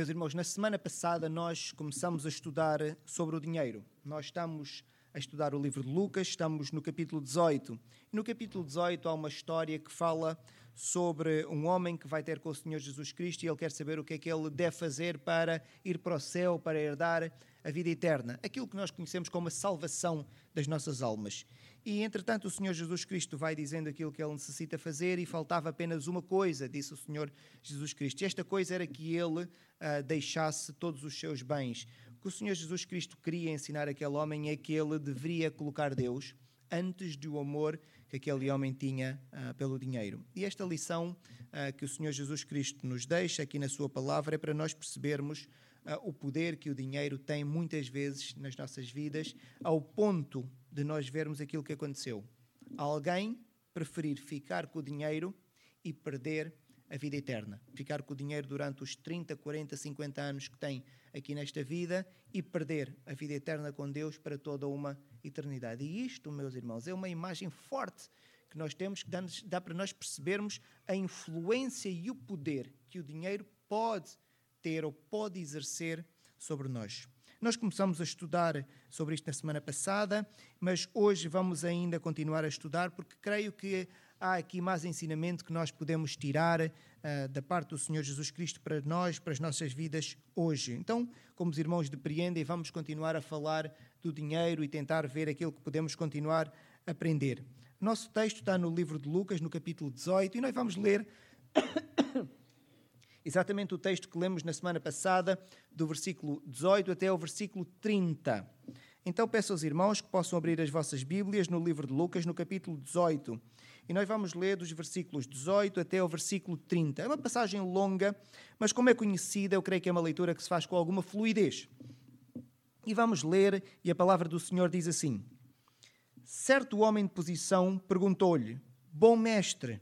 Meus irmãos, na semana passada nós começamos a estudar sobre o dinheiro. Nós estamos a estudar o livro de Lucas, estamos no capítulo 18. E no capítulo 18 há uma história que fala sobre um homem que vai ter com o Senhor Jesus Cristo e ele quer saber o que é que ele deve fazer para ir para o céu, para herdar a vida eterna. Aquilo que nós conhecemos como a salvação das nossas almas. E, entretanto, o Senhor Jesus Cristo vai dizendo aquilo que ele necessita fazer e faltava apenas uma coisa, disse o Senhor Jesus Cristo. E esta coisa era que ele uh, deixasse todos os seus bens. Que o Senhor Jesus Cristo queria ensinar aquele homem é que ele deveria colocar Deus antes do amor que aquele homem tinha uh, pelo dinheiro. E esta lição uh, que o Senhor Jesus Cristo nos deixa aqui na Sua palavra é para nós percebermos uh, o poder que o dinheiro tem muitas vezes nas nossas vidas, ao ponto de nós vermos aquilo que aconteceu. Alguém preferir ficar com o dinheiro e perder a vida eterna. Ficar com o dinheiro durante os 30, 40, 50 anos que tem aqui nesta vida e perder a vida eterna com Deus para toda uma eternidade. E isto, meus irmãos, é uma imagem forte que nós temos que dá, para nós percebermos a influência e o poder que o dinheiro pode ter ou pode exercer sobre nós. Nós começamos a estudar sobre isto na semana passada, mas hoje vamos ainda continuar a estudar porque creio que há aqui mais ensinamento que nós podemos tirar uh, da parte do Senhor Jesus Cristo para nós, para as nossas vidas hoje. Então, como os irmãos depreendem, vamos continuar a falar do dinheiro e tentar ver aquilo que podemos continuar a aprender. Nosso texto está no livro de Lucas, no capítulo 18, e nós vamos ler exatamente o texto que lemos na semana passada, do versículo 18 até o versículo 30. Então peço aos irmãos que possam abrir as vossas Bíblias no livro de Lucas, no capítulo 18. E nós vamos ler dos versículos 18 até o versículo 30. É uma passagem longa, mas como é conhecida, eu creio que é uma leitura que se faz com alguma fluidez. E vamos ler, e a palavra do Senhor diz assim: Certo homem de posição perguntou-lhe: Bom mestre,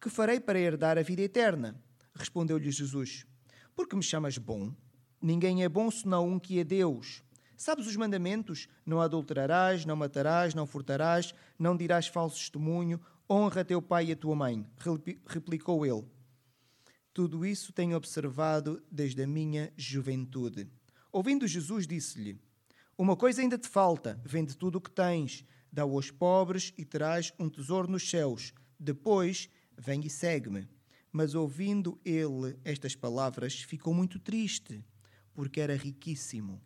que farei para herdar a vida eterna? Respondeu-lhe Jesus: Por que me chamas bom? Ninguém é bom senão um que é Deus. Sabes os mandamentos? Não adulterarás, não matarás, não furtarás, não dirás falso testemunho, honra teu pai e a tua mãe. Replicou ele. Tudo isso tenho observado desde a minha juventude. Ouvindo Jesus, disse-lhe: Uma coisa ainda te falta: vende tudo o que tens, dá-o aos pobres e terás um tesouro nos céus. Depois, vem e segue-me. Mas ouvindo ele estas palavras, ficou muito triste, porque era riquíssimo.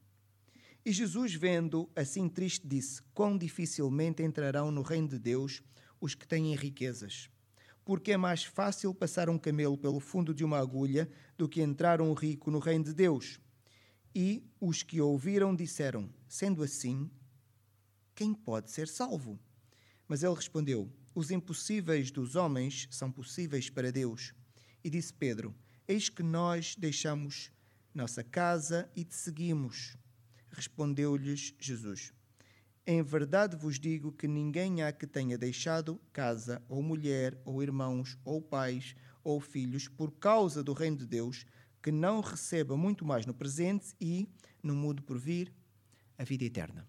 E Jesus, vendo assim triste, disse: Quão dificilmente entrarão no reino de Deus os que têm riquezas. Porque é mais fácil passar um camelo pelo fundo de uma agulha do que entrar um rico no reino de Deus. E os que ouviram disseram: Sendo assim, quem pode ser salvo? Mas ele respondeu: Os impossíveis dos homens são possíveis para Deus. E disse Pedro: Eis que nós deixamos nossa casa e te seguimos. Respondeu-lhes Jesus: Em verdade vos digo que ninguém há que tenha deixado casa, ou mulher, ou irmãos, ou pais, ou filhos, por causa do reino de Deus, que não receba muito mais no presente e, no mundo por vir, a vida eterna.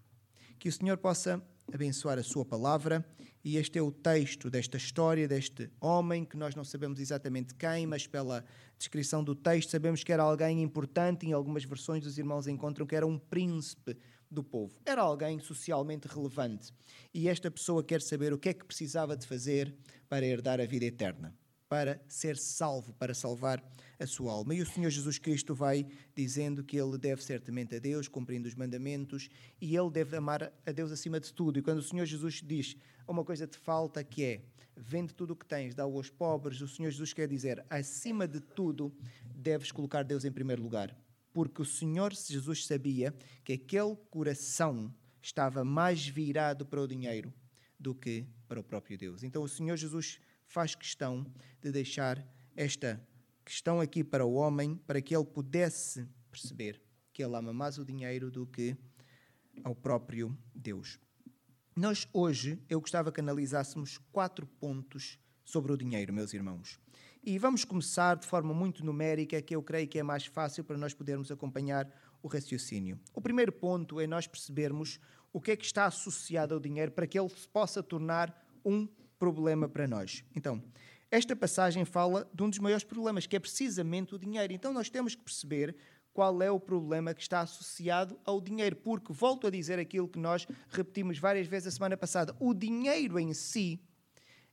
Que o Senhor possa abençoar a sua palavra e este é o texto desta história, deste homem, que nós não sabemos exatamente quem, mas pela descrição do texto sabemos que era alguém importante. Em algumas versões, os irmãos encontram que era um príncipe do povo. Era alguém socialmente relevante. E esta pessoa quer saber o que é que precisava de fazer para herdar a vida eterna para ser salvo, para salvar a sua alma. E o Senhor Jesus Cristo vai dizendo que ele deve certamente a Deus, cumprindo os mandamentos, e ele deve amar a Deus acima de tudo. E quando o Senhor Jesus diz uma coisa te falta, que é vende tudo o que tens, dá-o aos pobres, o Senhor Jesus quer dizer, acima de tudo, deves colocar Deus em primeiro lugar. Porque o Senhor Jesus sabia que aquele coração estava mais virado para o dinheiro do que para o próprio Deus. Então o Senhor Jesus faz questão de deixar esta questão aqui para o homem, para que ele pudesse perceber que ele ama mais o dinheiro do que ao próprio Deus. Nós hoje, eu gostava que analisássemos quatro pontos sobre o dinheiro, meus irmãos. E vamos começar de forma muito numérica, que eu creio que é mais fácil para nós podermos acompanhar o raciocínio. O primeiro ponto é nós percebermos o que é que está associado ao dinheiro para que ele se possa tornar um problema para nós. Então, esta passagem fala de um dos maiores problemas, que é precisamente o dinheiro. Então nós temos que perceber qual é o problema que está associado ao dinheiro, porque volto a dizer aquilo que nós repetimos várias vezes a semana passada: o dinheiro em si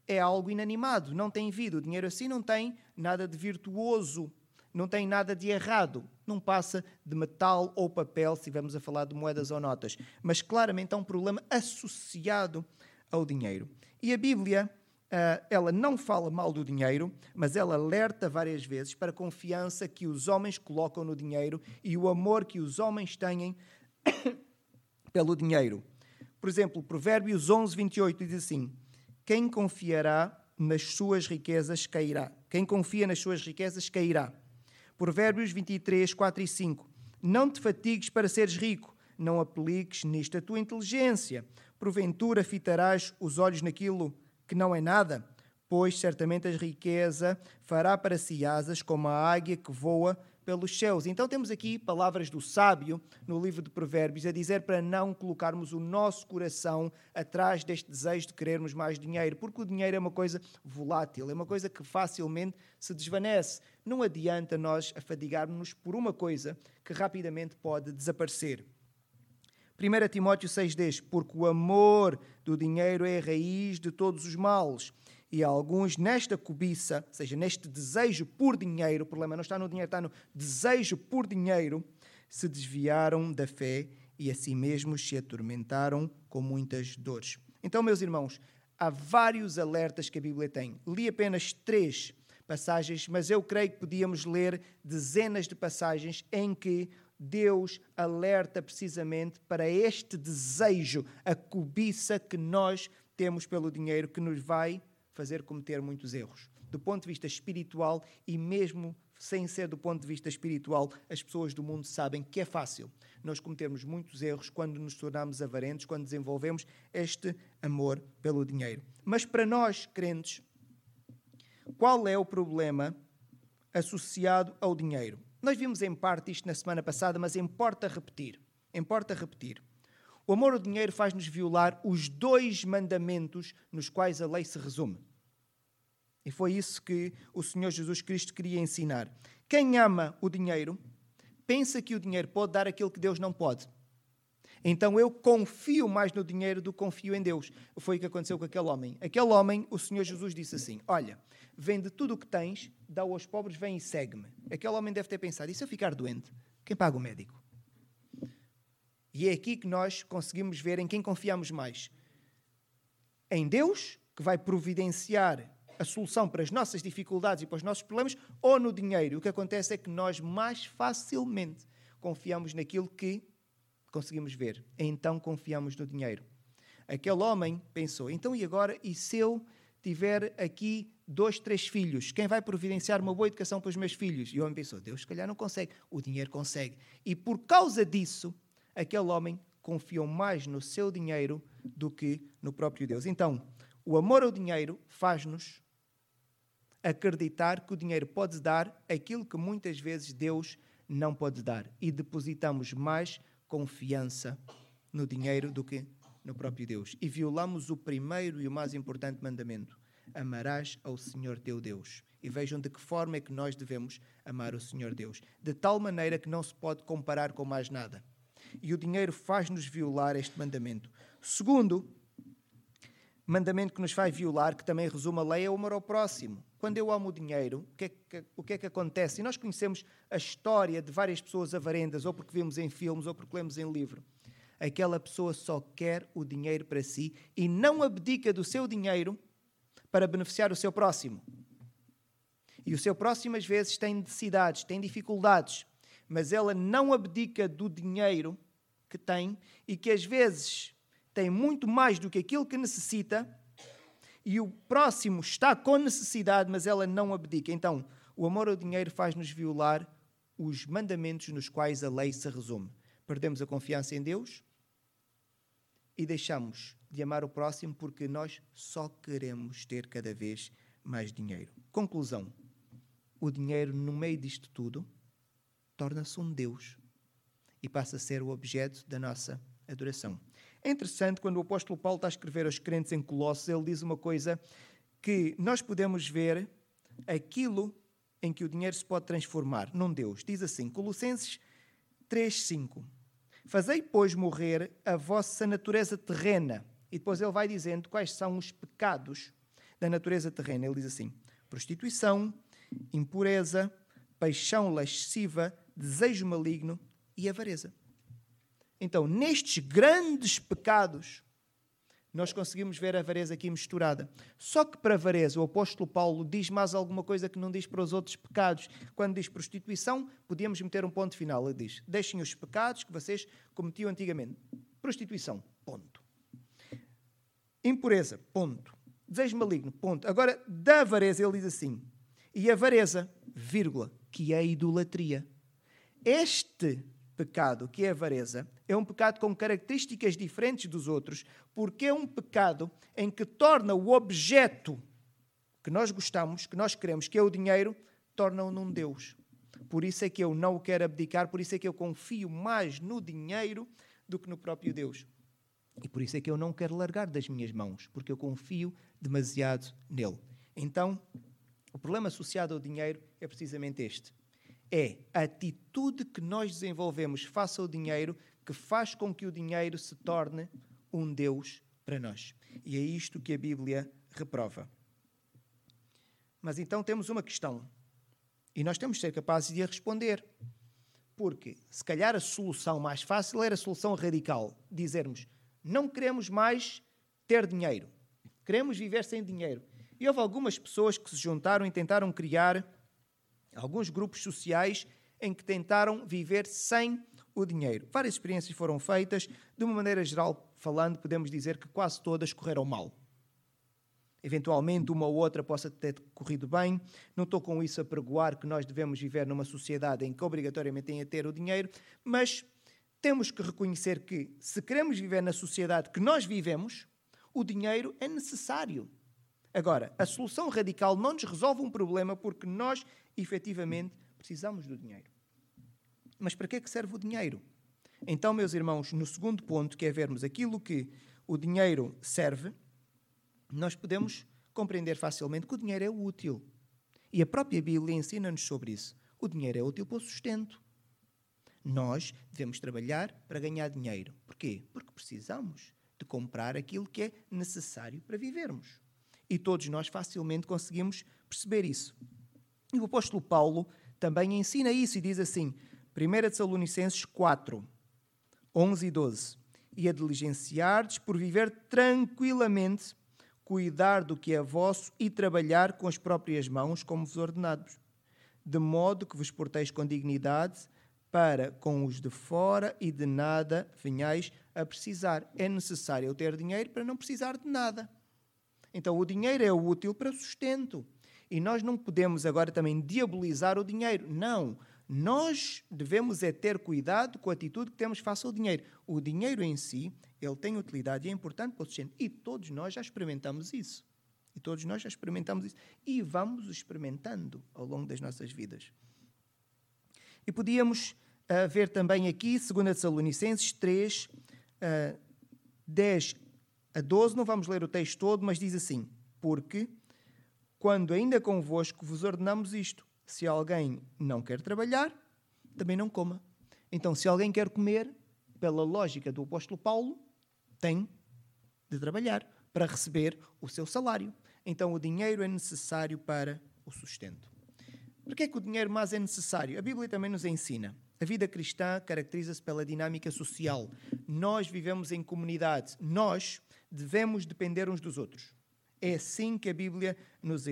é algo inanimado, não tem vida. O dinheiro assim não tem nada de virtuoso, não tem nada de errado. Não passa de metal ou papel, se estivermos a falar de moedas ou notas. Mas claramente há um problema associado ao dinheiro. E a Bíblia, ah, ela não fala mal do dinheiro, mas ela alerta várias vezes para a confiança que os homens colocam no dinheiro e o amor que os homens têm pelo dinheiro. Por exemplo, Provérbios 11, 28 diz assim: quem confiará nas suas riquezas cairá. Quem confia nas suas riquezas cairá. Provérbios 23, 4 e 5. Não te fatigues para seres rico, não apliques nisto a tua inteligência. Porventura fitarás os olhos naquilo que não é nada, pois certamente a riqueza fará para si asas como a águia que voa pelos céus. Então temos aqui palavras do sábio no livro de Provérbios a dizer para não colocarmos o nosso coração atrás deste desejo de querermos mais dinheiro, porque o dinheiro é uma coisa volátil, é uma coisa que facilmente se desvanece. Não adianta nós afadigarmos-nos por uma coisa que rapidamente pode desaparecer. 1 Timóteo 6,10 Porque o amor do dinheiro é a raiz de todos os males e alguns nesta cobiça, ou seja, neste desejo por dinheiro, o problema não está no dinheiro, está no desejo por dinheiro, se desviaram da fé e a si mesmos se atormentaram com muitas dores. Então, meus irmãos, há vários alertas que a Bíblia tem. Li apenas três passagens, mas eu creio que podíamos ler dezenas de passagens em que Deus alerta precisamente para este desejo, a cobiça que nós temos pelo dinheiro que nos vai fazer cometer muitos erros. Do ponto de vista espiritual e mesmo sem ser do ponto de vista espiritual, as pessoas do mundo sabem que é fácil nós cometermos muitos erros quando nos tornamos avarentos, quando desenvolvemos este amor pelo dinheiro. Mas para nós, crentes, qual é o problema associado ao dinheiro? Nós vimos em parte isto na semana passada, mas importa repetir. Importa repetir. O amor ao dinheiro faz-nos violar os dois mandamentos nos quais a lei se resume. E foi isso que o Senhor Jesus Cristo queria ensinar. Quem ama o dinheiro pensa que o dinheiro pode dar aquilo que Deus não pode. Então eu confio mais no dinheiro do que confio em Deus. Foi o que aconteceu com aquele homem. Aquele homem, o Senhor Jesus disse assim: Olha, vende tudo o que tens, dá aos pobres, vem e segue-me. Aquele homem deve ter pensado: e se eu ficar doente? Quem paga o médico? E é aqui que nós conseguimos ver em quem confiamos mais. Em Deus, que vai providenciar a solução para as nossas dificuldades e para os nossos problemas ou no dinheiro. O que acontece é que nós mais facilmente confiamos naquilo que conseguimos ver. Então confiamos no dinheiro. Aquele homem pensou: então e agora? E se eu tiver aqui dois, três filhos, quem vai providenciar uma boa educação para os meus filhos? E o homem pensou: Deus, se calhar não consegue, o dinheiro consegue. E por causa disso, aquele homem confiou mais no seu dinheiro do que no próprio Deus. Então, o amor ao dinheiro faz-nos acreditar que o dinheiro pode dar aquilo que muitas vezes Deus não pode dar. E depositamos mais confiança no dinheiro do que no próprio Deus. E violamos o primeiro e o mais importante mandamento: amarás ao Senhor teu Deus. E vejam de que forma é que nós devemos amar o Senhor Deus. De tal maneira que não se pode comparar com mais nada. E o dinheiro faz-nos violar este mandamento. Segundo, mandamento que nos faz violar, que também resume a lei, é o amor ao próximo. Quando eu amo o dinheiro, o que, é que, o que é que acontece? E nós conhecemos a história de várias pessoas avarendas, ou porque vimos em filmes, ou porque lemos em livro. Aquela pessoa só quer o dinheiro para si e não abdica do seu dinheiro para beneficiar o seu próximo. E o seu próximo, às vezes, tem necessidades, tem dificuldades, mas ela não abdica do dinheiro que tem e que, às vezes, tem muito mais do que aquilo que necessita e o próximo está com necessidade, mas ela não abdica. Então, o amor ao dinheiro faz-nos violar os mandamentos nos quais a lei se resume. Perdemos a confiança em Deus e deixamos de amar o próximo porque nós só queremos ter cada vez mais dinheiro. Conclusão: o dinheiro, no meio disto tudo, torna-se um Deus e passa a ser o objeto da nossa adoração. É interessante quando o apóstolo Paulo está a escrever aos crentes em Colossos, ele diz uma coisa que nós podemos ver aquilo em que o dinheiro se pode transformar num Deus. Diz assim, Colossenses 3:5. Fazei, pois, morrer a vossa natureza terrena. E depois ele vai dizendo quais são os pecados da natureza terrena. Ele diz assim: prostituição, impureza, paixão lasciva, desejo maligno e avareza. Então, nestes grandes pecados, nós conseguimos ver a avareza aqui misturada. Só que para a avareza, o apóstolo Paulo diz mais alguma coisa que não diz para os outros pecados. Quando diz prostituição, podíamos meter um ponto final. Ele diz: deixem os pecados que vocês cometiam antigamente. Prostituição, ponto. Impureza, ponto. Desejo maligno, ponto. Agora, da avareza, ele diz assim: e avareza, vírgula, que é a idolatria. Este pecado, que é a avareza, é um pecado com características diferentes dos outros, porque é um pecado em que torna o objeto que nós gostamos, que nós queremos, que é o dinheiro, torna-o num Deus. Por isso é que eu não o quero abdicar, por isso é que eu confio mais no dinheiro do que no próprio Deus. E por isso é que eu não quero largar das minhas mãos, porque eu confio demasiado nele. Então, o problema associado ao dinheiro é precisamente este é a atitude que nós desenvolvemos face ao dinheiro que faz com que o dinheiro se torne um Deus para nós. E é isto que a Bíblia reprova. Mas então temos uma questão. E nós temos de ser capazes de a responder. Porque, se calhar, a solução mais fácil era a solução radical. Dizermos, não queremos mais ter dinheiro. Queremos viver sem dinheiro. E houve algumas pessoas que se juntaram e tentaram criar alguns grupos sociais em que tentaram viver sem o dinheiro. Várias experiências foram feitas, de uma maneira geral falando, podemos dizer que quase todas correram mal. Eventualmente, uma ou outra possa ter corrido bem. Não estou com isso a pregoar que nós devemos viver numa sociedade em que obrigatoriamente tem a ter o dinheiro, mas temos que reconhecer que, se queremos viver na sociedade que nós vivemos, o dinheiro é necessário. Agora, a solução radical não nos resolve um problema porque nós efetivamente precisamos do dinheiro. Mas para que é que serve o dinheiro? Então, meus irmãos, no segundo ponto, que é vermos aquilo que o dinheiro serve, nós podemos compreender facilmente que o dinheiro é útil. E a própria Bíblia ensina-nos sobre isso. O dinheiro é útil para o sustento. Nós devemos trabalhar para ganhar dinheiro. Porquê? Porque precisamos de comprar aquilo que é necessário para vivermos. E todos nós facilmente conseguimos perceber isso. E o apóstolo Paulo também ensina isso e diz assim, 1 Tessalonicenses 4, 11 e 12. E a diligenciardes por viver tranquilamente, cuidar do que é vosso e trabalhar com as próprias mãos, como vos ordenamos, de modo que vos porteis com dignidade para com os de fora e de nada venhais a precisar. É necessário eu ter dinheiro para não precisar de nada. Então o dinheiro é útil para sustento. E nós não podemos agora também diabolizar o dinheiro. Não. Nós devemos é ter cuidado com a atitude que temos face ao dinheiro. O dinheiro em si, ele tem utilidade e é importante para o sustento. E todos nós já experimentamos isso. E todos nós já experimentamos isso. E vamos experimentando ao longo das nossas vidas. E podíamos uh, ver também aqui, 2 Tessalonicenses 3, uh, 10 a 12, não vamos ler o texto todo, mas diz assim: Porque quando ainda convosco vos ordenamos isto: se alguém não quer trabalhar, também não coma. Então, se alguém quer comer, pela lógica do apóstolo Paulo, tem de trabalhar para receber o seu salário. Então, o dinheiro é necessário para o sustento. Por que é que o dinheiro mais é necessário? A Bíblia também nos ensina. A vida cristã caracteriza-se pela dinâmica social. Nós vivemos em comunidade. Nós devemos depender uns dos outros. É assim que a Bíblia nos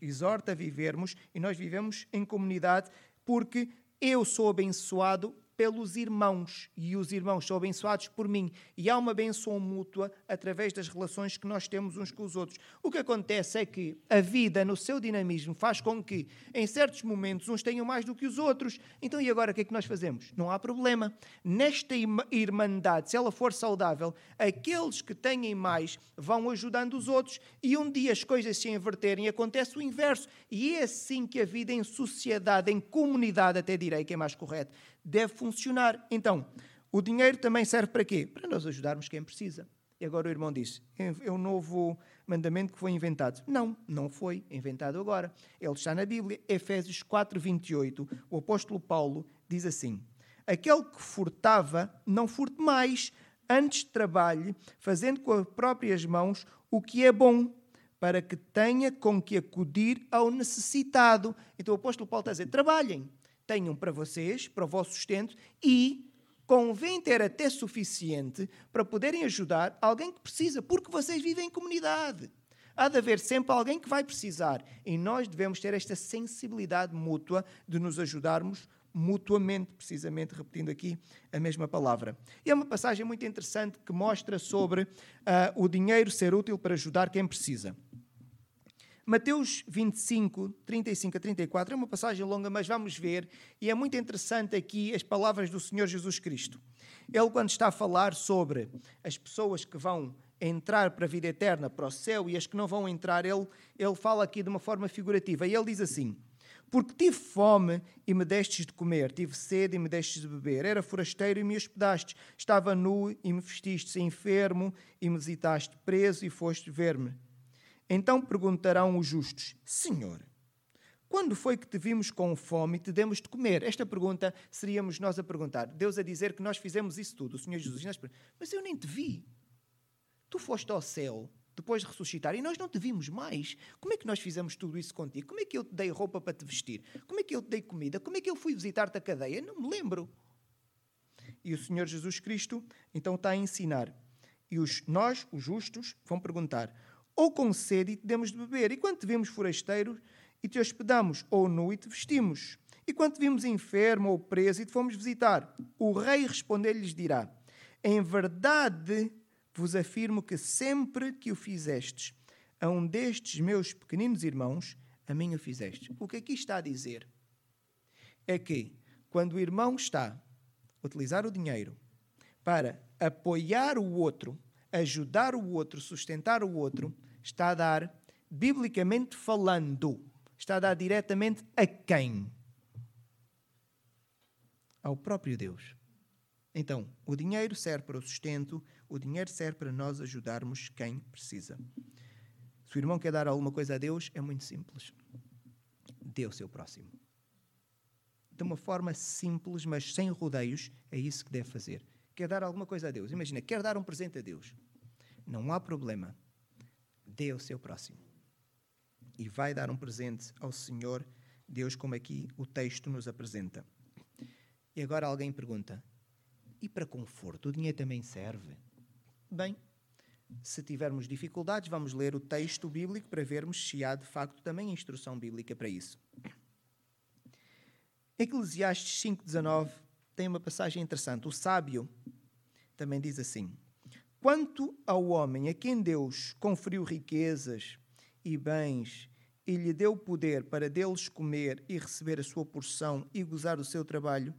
exorta a vivermos e nós vivemos em comunidade porque eu sou abençoado pelos irmãos e os irmãos são abençoados por mim. E há uma benção mútua através das relações que nós temos uns com os outros. O que acontece é que a vida, no seu dinamismo, faz com que, em certos momentos, uns tenham mais do que os outros. Então, e agora o que é que nós fazemos? Não há problema. Nesta irmandade, se ela for saudável, aqueles que têm mais vão ajudando os outros e um dia as coisas se inverterem, acontece o inverso. E é assim que a vida em sociedade, em comunidade, até direi que é mais correto, deve funcionar. Então, o dinheiro também serve para quê? Para nós ajudarmos quem precisa. E agora o irmão diz: é um novo mandamento que foi inventado. Não, não foi inventado agora. Ele está na Bíblia, Efésios 4, 28. O apóstolo Paulo diz assim: Aquele que furtava, não furte mais, antes trabalhe, fazendo com as próprias mãos o que é bom, para que tenha com que acudir ao necessitado. Então o apóstolo Paulo está a dizer: trabalhem, tenham para vocês, para o vosso sustento e convém ter até suficiente para poderem ajudar alguém que precisa, porque vocês vivem em comunidade. Há de haver sempre alguém que vai precisar e nós devemos ter esta sensibilidade mútua de nos ajudarmos mutuamente, precisamente repetindo aqui a mesma palavra. E é uma passagem muito interessante que mostra sobre uh, o dinheiro ser útil para ajudar quem precisa. Mateus 25, 35 a 34 é uma passagem longa, mas vamos ver, e é muito interessante aqui as palavras do Senhor Jesus Cristo. Ele, quando está a falar sobre as pessoas que vão entrar para a vida eterna, para o céu, e as que não vão entrar, ele, ele fala aqui de uma forma figurativa. E ele diz assim: Porque tive fome e me destes de comer, tive sede e me destes de beber, era forasteiro e me hospedastes, estava nu e me vestiste, enfermo e me visitaste, preso e foste ver-me. Então perguntarão os justos: Senhor, quando foi que te vimos com fome e te demos de comer? Esta pergunta seríamos nós a perguntar. Deus a dizer que nós fizemos isso tudo, o Senhor Jesus. Nós, mas eu nem te vi. Tu foste ao céu depois de ressuscitar e nós não te vimos mais. Como é que nós fizemos tudo isso contigo? Como é que eu te dei roupa para te vestir? Como é que eu te dei comida? Como é que eu fui visitar-te a cadeia? Não me lembro. E o Senhor Jesus Cristo então está a ensinar. E os, nós, os justos, vão perguntar: ou com sede e te demos de beber. E quando te vimos forasteiro e te hospedamos, ou nu e te vestimos. E quando te vimos enfermo ou preso e te fomos visitar, o rei responder-lhes dirá: Em verdade vos afirmo que sempre que o fizestes a um destes meus pequeninos irmãos, a mim o fizestes. O que aqui está a dizer é que quando o irmão está a utilizar o dinheiro para apoiar o outro ajudar o outro, sustentar o outro, está a dar, biblicamente falando, está a dar diretamente a quem? Ao próprio Deus. Então, o dinheiro serve para o sustento, o dinheiro serve para nós ajudarmos quem precisa. Se o irmão quer dar alguma coisa a Deus, é muito simples. Dê o seu próximo. De uma forma simples, mas sem rodeios, é isso que deve fazer quer dar alguma coisa a Deus. Imagina, quer dar um presente a Deus. Não há problema. Dê ao seu próximo. E vai dar um presente ao Senhor Deus, como aqui o texto nos apresenta. E agora alguém pergunta: e para conforto, o dinheiro também serve? Bem, se tivermos dificuldades, vamos ler o texto bíblico para vermos se há de facto também instrução bíblica para isso. Eclesiastes 5,19 tem uma passagem interessante. O sábio também diz assim: Quanto ao homem a quem Deus conferiu riquezas e bens e lhe deu poder para deles comer e receber a sua porção e gozar do seu trabalho,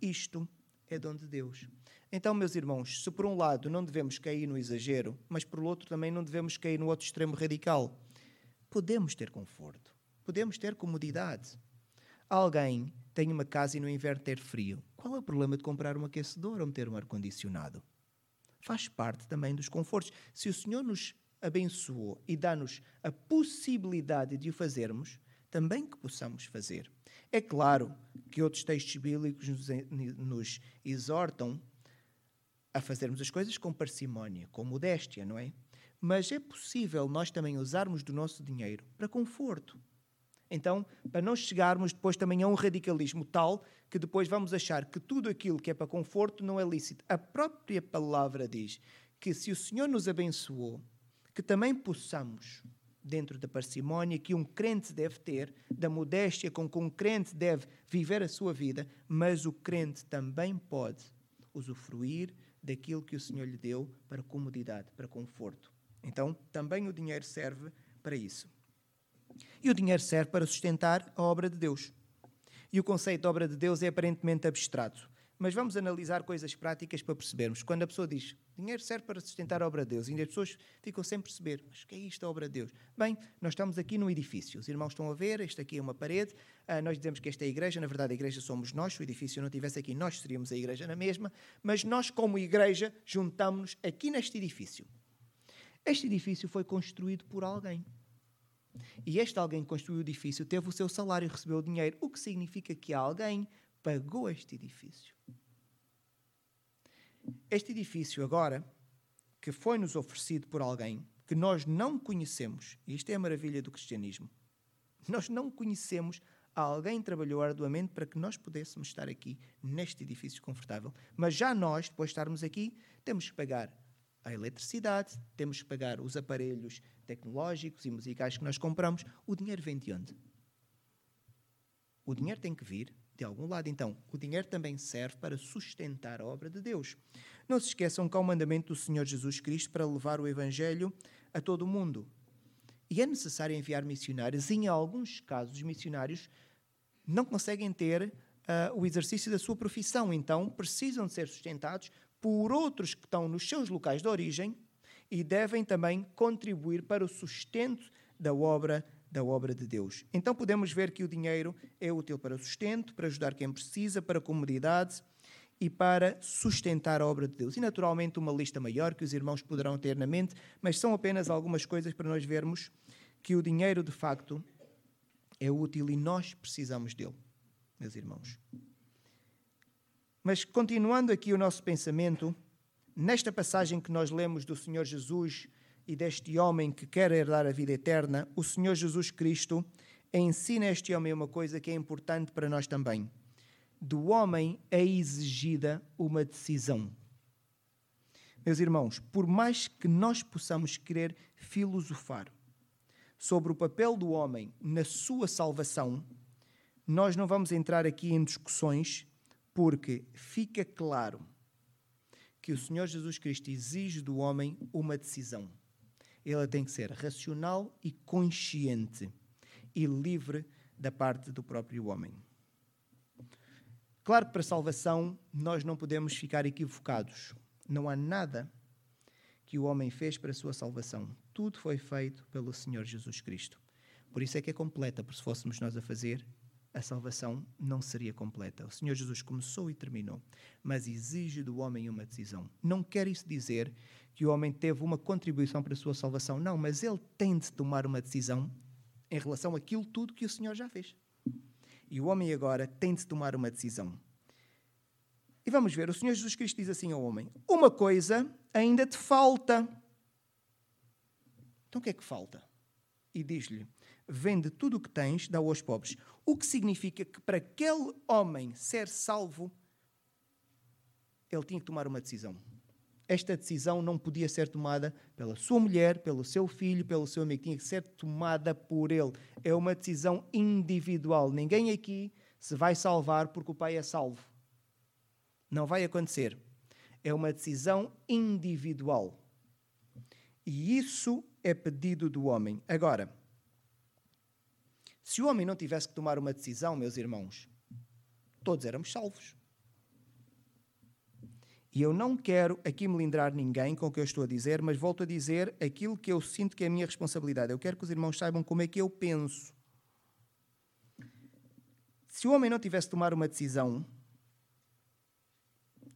isto é dom de Deus. Então, meus irmãos, se por um lado não devemos cair no exagero, mas por outro também não devemos cair no outro extremo radical, podemos ter conforto, podemos ter comodidade. Alguém tem uma casa e no inverno ter frio. Qual é o problema de comprar um aquecedor ou meter um ar-condicionado? Faz parte também dos confortos. Se o Senhor nos abençoou e dá-nos a possibilidade de o fazermos, também que possamos fazer. É claro que outros textos bíblicos nos, nos exortam a fazermos as coisas com parcimónia, com modéstia, não é? Mas é possível nós também usarmos do nosso dinheiro para conforto. Então, para não chegarmos depois também a um radicalismo tal que depois vamos achar que tudo aquilo que é para conforto não é lícito. A própria palavra diz que se o Senhor nos abençoou, que também possamos, dentro da parcimónia que um crente deve ter, da modéstia com que um crente deve viver a sua vida, mas o crente também pode usufruir daquilo que o Senhor lhe deu para comodidade, para conforto. Então, também o dinheiro serve para isso. E o dinheiro serve para sustentar a obra de Deus. E o conceito de obra de Deus é aparentemente abstrato. Mas vamos analisar coisas práticas para percebermos. Quando a pessoa diz dinheiro serve para sustentar a obra de Deus, e as pessoas ficam sem perceber, mas o que é isto a obra de Deus? Bem, nós estamos aqui num edifício. Os irmãos estão a ver, esta aqui é uma parede. Ah, nós dizemos que esta é a igreja, na verdade a igreja somos nós. Se o edifício não estivesse aqui, nós seríamos a igreja na mesma. Mas nós, como igreja, juntamos-nos aqui neste edifício. Este edifício foi construído por alguém. E este alguém que construiu o edifício teve o seu salário e recebeu o dinheiro, o que significa que alguém pagou este edifício. Este edifício agora, que foi nos oferecido por alguém que nós não conhecemos, e isto é a maravilha do cristianismo, nós não conhecemos alguém trabalhou arduamente para que nós pudéssemos estar aqui neste edifício confortável. Mas já nós, depois de estarmos aqui, temos que pagar a eletricidade, temos que pagar os aparelhos tecnológicos e musicais que nós compramos. O dinheiro vem de onde? O dinheiro tem que vir de algum lado. Então, o dinheiro também serve para sustentar a obra de Deus. Não se esqueçam que há o mandamento do Senhor Jesus Cristo para levar o Evangelho a todo o mundo. E é necessário enviar missionários. Em alguns casos, os missionários não conseguem ter uh, o exercício da sua profissão, então precisam de ser sustentados por outros que estão nos seus locais de origem e devem também contribuir para o sustento da obra da obra de Deus. Então podemos ver que o dinheiro é útil para o sustento, para ajudar quem precisa, para a e para sustentar a obra de Deus. E naturalmente uma lista maior que os irmãos poderão ter na mente, mas são apenas algumas coisas para nós vermos que o dinheiro de facto é útil e nós precisamos dele, meus irmãos. Mas continuando aqui o nosso pensamento, nesta passagem que nós lemos do Senhor Jesus e deste homem que quer herdar a vida eterna, o Senhor Jesus Cristo ensina este homem uma coisa que é importante para nós também. Do homem é exigida uma decisão. Meus irmãos, por mais que nós possamos querer filosofar sobre o papel do homem na sua salvação, nós não vamos entrar aqui em discussões, porque fica claro que o Senhor Jesus Cristo exige do homem uma decisão ela tem que ser racional e consciente e livre da parte do próprio homem. Claro que para a salvação nós não podemos ficar equivocados. Não há nada que o homem fez para a sua salvação. Tudo foi feito pelo Senhor Jesus Cristo. Por isso é que é completa, porque se fôssemos nós a fazer, a salvação não seria completa. O Senhor Jesus começou e terminou, mas exige do homem uma decisão. Não quer isso dizer que o homem teve uma contribuição para a sua salvação. Não, mas ele tem de tomar uma decisão em relação àquilo tudo que o Senhor já fez. E o homem agora tem de tomar uma decisão. E vamos ver, o Senhor Jesus Cristo diz assim ao homem: Uma coisa ainda te falta. Então o que é que falta? E diz-lhe: Vende tudo o que tens, dá aos pobres. O que significa que para aquele homem ser salvo, ele tinha que tomar uma decisão esta decisão não podia ser tomada pela sua mulher, pelo seu filho, pelo seu amigo, tinha que ser tomada por ele. É uma decisão individual. Ninguém aqui se vai salvar porque o pai é salvo. Não vai acontecer. É uma decisão individual. E isso é pedido do homem. Agora, se o homem não tivesse que tomar uma decisão, meus irmãos, todos éramos salvos. E eu não quero aqui melindrar ninguém com o que eu estou a dizer, mas volto a dizer aquilo que eu sinto que é a minha responsabilidade. Eu quero que os irmãos saibam como é que eu penso. Se o homem não tivesse de tomar uma decisão,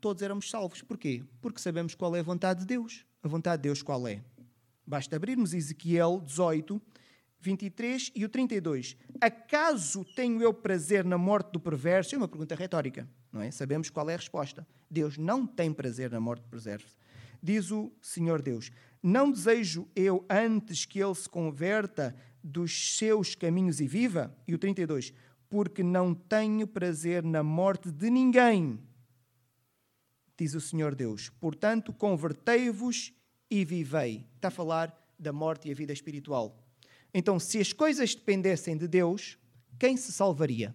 todos éramos salvos. Porquê? Porque sabemos qual é a vontade de Deus. A vontade de Deus qual é? Basta abrirmos Ezequiel 18, 23 e o 32. Acaso tenho eu prazer na morte do perverso? É uma pergunta retórica, não é? Sabemos qual é a resposta. Deus não tem prazer na morte do perverso. Diz o Senhor Deus: Não desejo eu antes que ele se converta dos seus caminhos e viva? E o 32. Porque não tenho prazer na morte de ninguém, diz o Senhor Deus. Portanto, convertei-vos e vivei. Está a falar da morte e a vida espiritual. Então, se as coisas dependessem de Deus, quem se salvaria?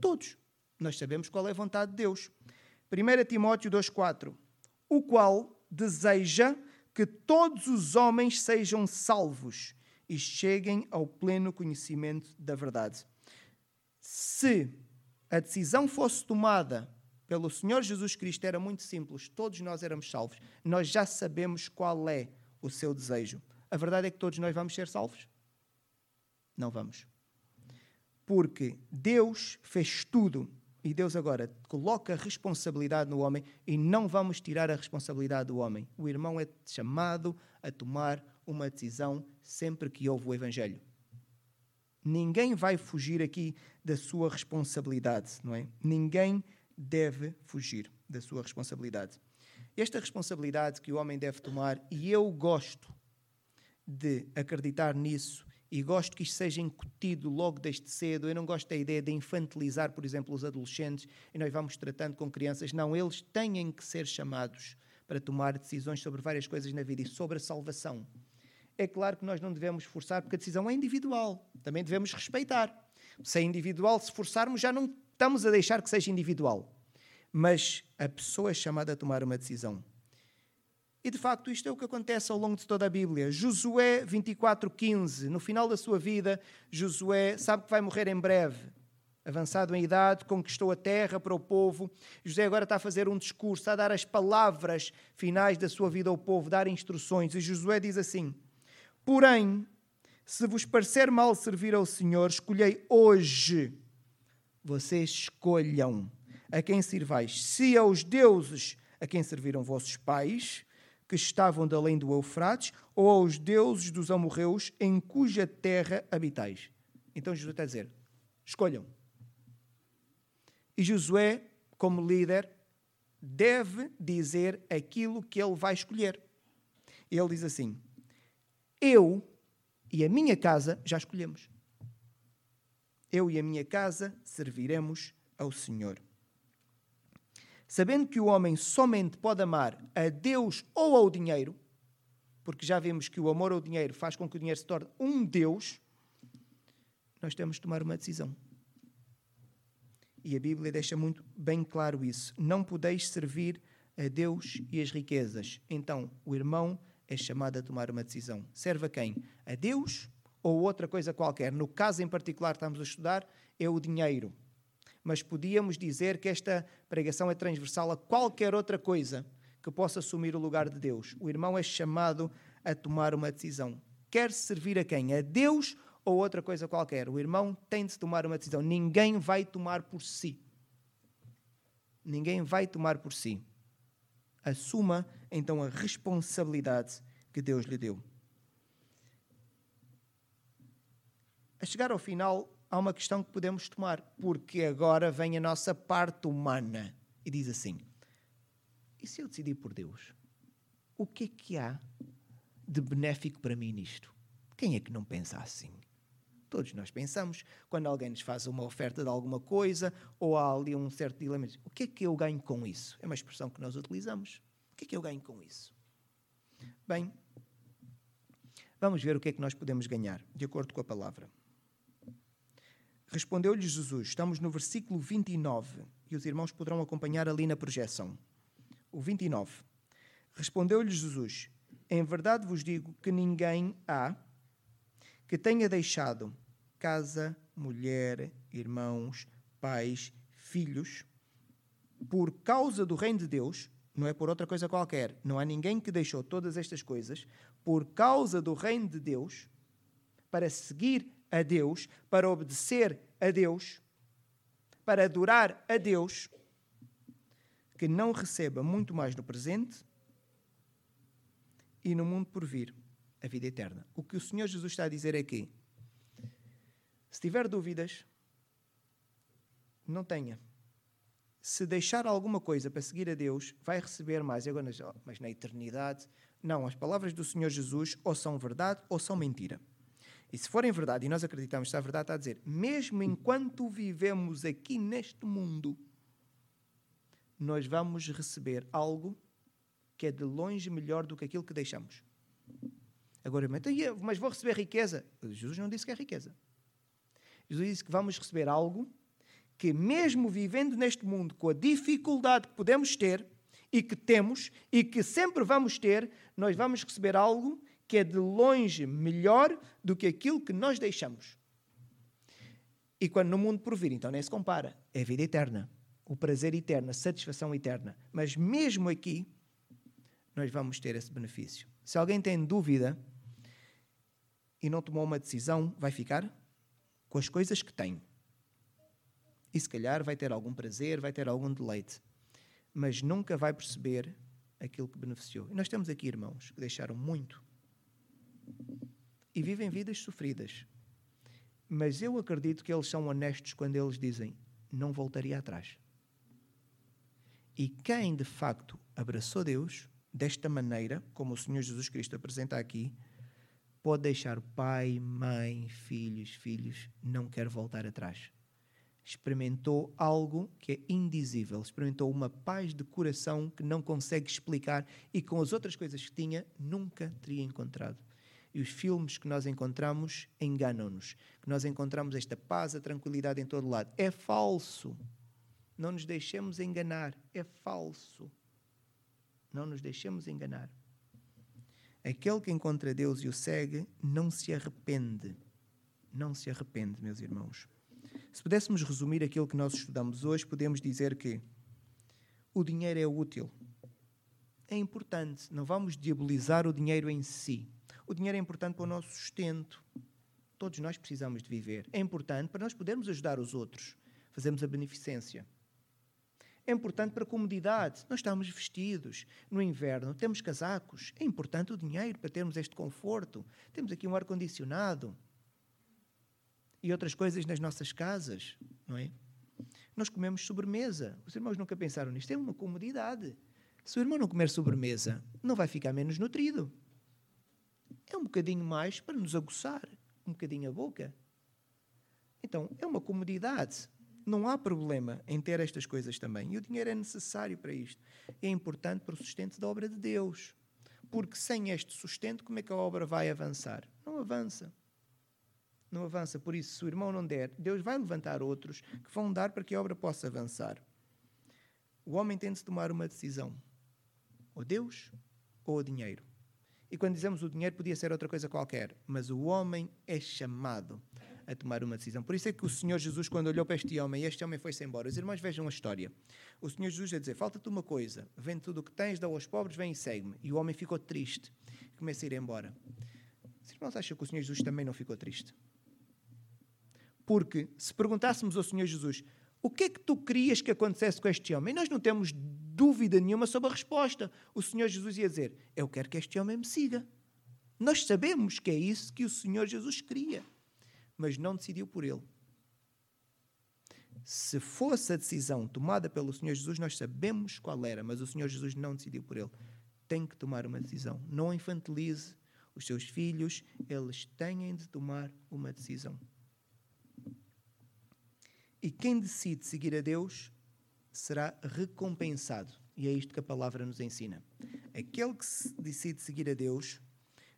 Todos. Nós sabemos qual é a vontade de Deus. 1 Timóteo 2,4: O qual deseja que todos os homens sejam salvos e cheguem ao pleno conhecimento da verdade. Se a decisão fosse tomada pelo Senhor Jesus Cristo, era muito simples, todos nós éramos salvos. Nós já sabemos qual é o seu desejo. A verdade é que todos nós vamos ser salvos? Não vamos. Porque Deus fez tudo E Deus agora coloca a responsabilidade no homem e não vamos tirar a responsabilidade do homem. O irmão é chamado a tomar uma decisão sempre que ouve o Evangelho. Ninguém vai fugir aqui da sua responsabilidade, não é? Ninguém deve fugir da sua responsabilidade. Esta responsabilidade que o homem deve tomar, e eu gosto de acreditar nisso e gosto que isto seja incutido logo desde cedo. Eu não gosto da ideia de infantilizar, por exemplo, os adolescentes e nós vamos tratando com crianças. Não, eles têm que ser chamados para tomar decisões sobre várias coisas na vida e sobre a salvação. É claro que nós não devemos forçar, porque a decisão é individual. Também devemos respeitar. Se é individual, se forçarmos, já não estamos a deixar que seja individual. Mas a pessoa é chamada a tomar uma decisão. E de facto, isto é o que acontece ao longo de toda a Bíblia. Josué 24:15, no final da sua vida, Josué sabe que vai morrer em breve. Avançado em idade, conquistou a terra para o povo. José agora está a fazer um discurso, a dar as palavras finais da sua vida ao povo, dar instruções. E Josué diz assim: Porém, se vos parecer mal servir ao Senhor, escolhei hoje. Vocês escolham a quem sirvais. Se aos deuses a quem serviram vossos pais, que estavam de além do Eufrates, ou aos deuses dos amorreus em cuja terra habitais. Então Josué está a dizer: escolham. E Josué, como líder, deve dizer aquilo que ele vai escolher. Ele diz assim: Eu e a minha casa já escolhemos. Eu e a minha casa serviremos ao Senhor sabendo que o homem somente pode amar a Deus ou ao dinheiro, porque já vimos que o amor ao dinheiro faz com que o dinheiro se torne um Deus, nós temos de tomar uma decisão. E a Bíblia deixa muito bem claro isso. Não podeis servir a Deus e as riquezas. Então, o irmão é chamado a tomar uma decisão. Serve a quem? A Deus ou outra coisa qualquer? No caso em particular estamos a estudar, é o dinheiro mas podíamos dizer que esta pregação é transversal a qualquer outra coisa que possa assumir o lugar de Deus. O irmão é chamado a tomar uma decisão. Quer servir a quem? A Deus ou outra coisa qualquer? O irmão tem de tomar uma decisão. Ninguém vai tomar por si. Ninguém vai tomar por si. Assuma então a responsabilidade que Deus lhe deu. A chegar ao final, há uma questão que podemos tomar, porque agora vem a nossa parte humana e diz assim: e se eu decidir por Deus? O que é que há de benéfico para mim nisto? Quem é que não pensa assim? Todos nós pensamos quando alguém nos faz uma oferta de alguma coisa ou há ali um certo dilema. O que é que eu ganho com isso? É uma expressão que nós utilizamos. O que é que eu ganho com isso? Bem, vamos ver o que é que nós podemos ganhar, de acordo com a palavra. Respondeu-lhe Jesus, estamos no versículo 29, e os irmãos poderão acompanhar ali na projeção. O 29. Respondeu-lhe Jesus: Em verdade vos digo que ninguém há que tenha deixado casa, mulher, irmãos, pais, filhos, por causa do reino de Deus, não é por outra coisa qualquer, não há ninguém que deixou todas estas coisas por causa do reino de Deus, para seguir a Deus, para obedecer a Deus, para adorar a Deus, que não receba muito mais no presente e no mundo por vir a vida eterna. O que o Senhor Jesus está a dizer é que, se tiver dúvidas, não tenha. Se deixar alguma coisa para seguir a Deus, vai receber mais. Agora, mas na eternidade, não. As palavras do Senhor Jesus ou são verdade ou são mentira. E se forem verdade, e nós acreditamos que a verdade, está a dizer, mesmo enquanto vivemos aqui neste mundo, nós vamos receber algo que é de longe melhor do que aquilo que deixamos. Agora, mas vou receber riqueza. Jesus não disse que é riqueza. Jesus disse que vamos receber algo que, mesmo vivendo neste mundo com a dificuldade que podemos ter e que temos e que sempre vamos ter, nós vamos receber algo que é de longe melhor do que aquilo que nós deixamos. E quando no mundo por vir, então nem se compara. É a vida eterna, o prazer eterno, a satisfação eterna. Mas mesmo aqui, nós vamos ter esse benefício. Se alguém tem dúvida e não tomou uma decisão, vai ficar com as coisas que tem. E se calhar vai ter algum prazer, vai ter algum deleite, mas nunca vai perceber aquilo que beneficiou. E nós temos aqui irmãos que deixaram muito e vivem vidas sofridas. Mas eu acredito que eles são honestos quando eles dizem: não voltaria atrás. E quem de facto abraçou Deus desta maneira, como o Senhor Jesus Cristo apresenta aqui, pode deixar pai, mãe, filhos, filhos, não quer voltar atrás. Experimentou algo que é indizível, experimentou uma paz de coração que não consegue explicar e com as outras coisas que tinha, nunca teria encontrado. E os filmes que nós encontramos enganam-nos, que nós encontramos esta paz, a tranquilidade em todo lado. É falso. Não nos deixemos enganar, é falso. Não nos deixemos enganar. Aquele que encontra Deus e o segue não se arrepende. Não se arrepende, meus irmãos. Se pudéssemos resumir aquilo que nós estudamos hoje, podemos dizer que o dinheiro é útil. É importante. Não vamos diabolizar o dinheiro em si. O dinheiro é importante para o nosso sustento. Todos nós precisamos de viver. É importante para nós podermos ajudar os outros. Fazemos a beneficência é importante para a comodidade. Nós estamos vestidos no inverno, temos casacos. É importante o dinheiro para termos este conforto. Temos aqui um ar-condicionado e outras coisas nas nossas casas, não é? Nós comemos sobremesa. Os irmãos nunca pensaram nisto. É uma comodidade. Se o irmão não comer sobremesa, não vai ficar menos nutrido. É um bocadinho mais para nos aguçar, um bocadinho a boca. Então, é uma comodidade não há problema em ter estas coisas também. E o dinheiro é necessário para isto. É importante para o sustento da obra de Deus. Porque sem este sustento, como é que a obra vai avançar? Não avança. Não avança. Por isso, se o irmão não der, Deus vai levantar outros que vão dar para que a obra possa avançar. O homem tem de tomar uma decisão: ou Deus ou o dinheiro. E quando dizemos o dinheiro, podia ser outra coisa qualquer, mas o homem é chamado a tomar uma decisão. Por isso é que o Senhor Jesus, quando olhou para este homem, este homem foi-se embora. Os irmãos vejam a história. O Senhor Jesus a dizer: Falta-te uma coisa, vende tudo o que tens, dá aos pobres, vem e segue-me. E o homem ficou triste, começa a ir embora. Os irmãos acham que o Senhor Jesus também não ficou triste? Porque se perguntássemos ao Senhor Jesus: O que é que tu querias que acontecesse com este homem? Nós não temos dúvida nenhuma sobre a resposta. O Senhor Jesus ia dizer: Eu quero que este homem me siga. Nós sabemos que é isso que o Senhor Jesus queria mas não decidiu por ele. Se fosse a decisão tomada pelo Senhor Jesus, nós sabemos qual era, mas o Senhor Jesus não decidiu por ele. Tem que tomar uma decisão. Não infantilize os seus filhos, eles têm de tomar uma decisão. E quem decide seguir a Deus será recompensado. E é isto que a palavra nos ensina. Aquele que decide seguir a Deus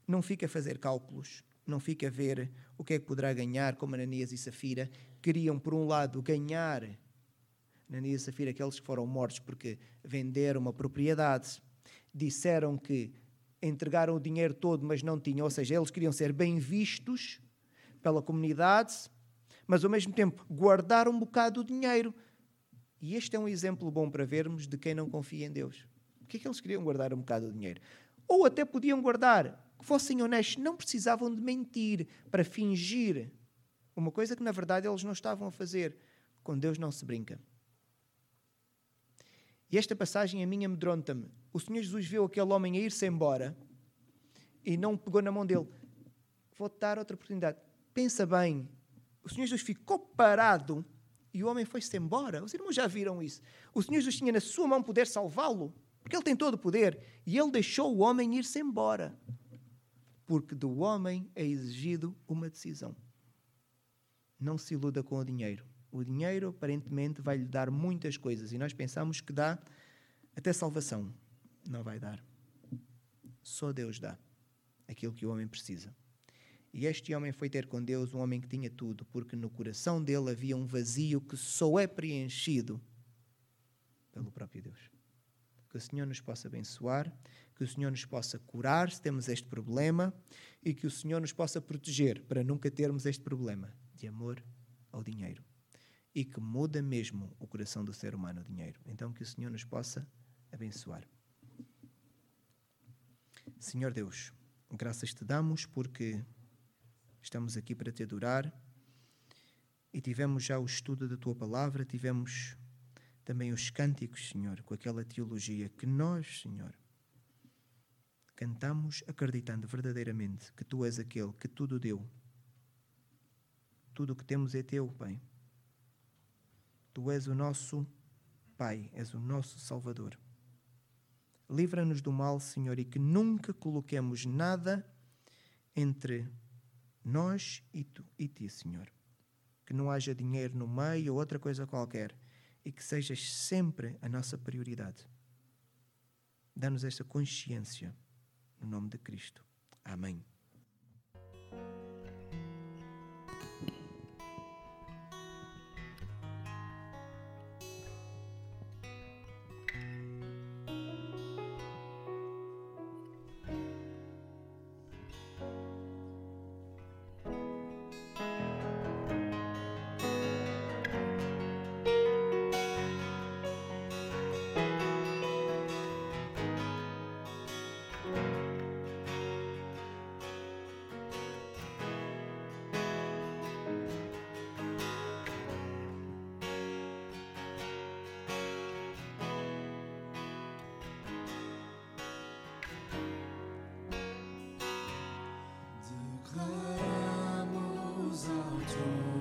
não fica a fazer cálculos, não fica a ver o que é que poderá ganhar, como Ananias e Safira. Queriam, por um lado, ganhar, Ananias e Safira, aqueles que foram mortos porque venderam uma propriedade, disseram que entregaram o dinheiro todo, mas não tinham, ou seja, eles queriam ser bem vistos pela comunidade, mas ao mesmo tempo guardar um bocado do dinheiro. E este é um exemplo bom para vermos de quem não confia em Deus. O que é que eles queriam guardar um bocado do dinheiro? Ou até podiam guardar que fossem honestos, não precisavam de mentir para fingir uma coisa que na verdade eles não estavam a fazer. Com Deus não se brinca. E esta passagem a mim amedronta-me. O Senhor Jesus viu aquele homem a ir-se embora e não pegou na mão dele. Vou-te dar outra oportunidade. Pensa bem. O Senhor Jesus ficou parado e o homem foi-se embora. Os irmãos já viram isso. O Senhor Jesus tinha na sua mão poder salvá-lo, porque ele tem todo o poder, e ele deixou o homem ir-se embora porque do homem é exigido uma decisão. Não se iluda com o dinheiro. O dinheiro aparentemente vai lhe dar muitas coisas e nós pensamos que dá até salvação. Não vai dar. Só Deus dá aquilo que o homem precisa. E este homem foi ter com Deus um homem que tinha tudo, porque no coração dele havia um vazio que só é preenchido pelo próprio Deus. Que o Senhor nos possa abençoar que o Senhor nos possa curar se temos este problema e que o Senhor nos possa proteger para nunca termos este problema de amor ao dinheiro. E que muda mesmo o coração do ser humano o dinheiro. Então que o Senhor nos possa abençoar. Senhor Deus, graças te damos porque estamos aqui para te adorar e tivemos já o estudo da tua palavra, tivemos também os cânticos, Senhor, com aquela teologia que nós, Senhor, cantamos acreditando verdadeiramente que tu és aquele que tudo deu. Tudo o que temos é teu, Pai. Tu és o nosso Pai, és o nosso Salvador. Livra-nos do mal, Senhor, e que nunca coloquemos nada entre nós e tu e ti, Senhor. Que não haja dinheiro no meio ou outra coisa qualquer e que sejas sempre a nossa prioridade. Dá-nos esta consciência no nome de Cristo. Amém. You.